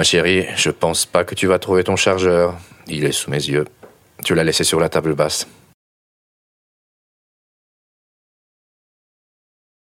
Ma chérie, je pense pas que tu vas trouver ton chargeur. Il est sous mes yeux. Tu l'as laissé sur la table basse.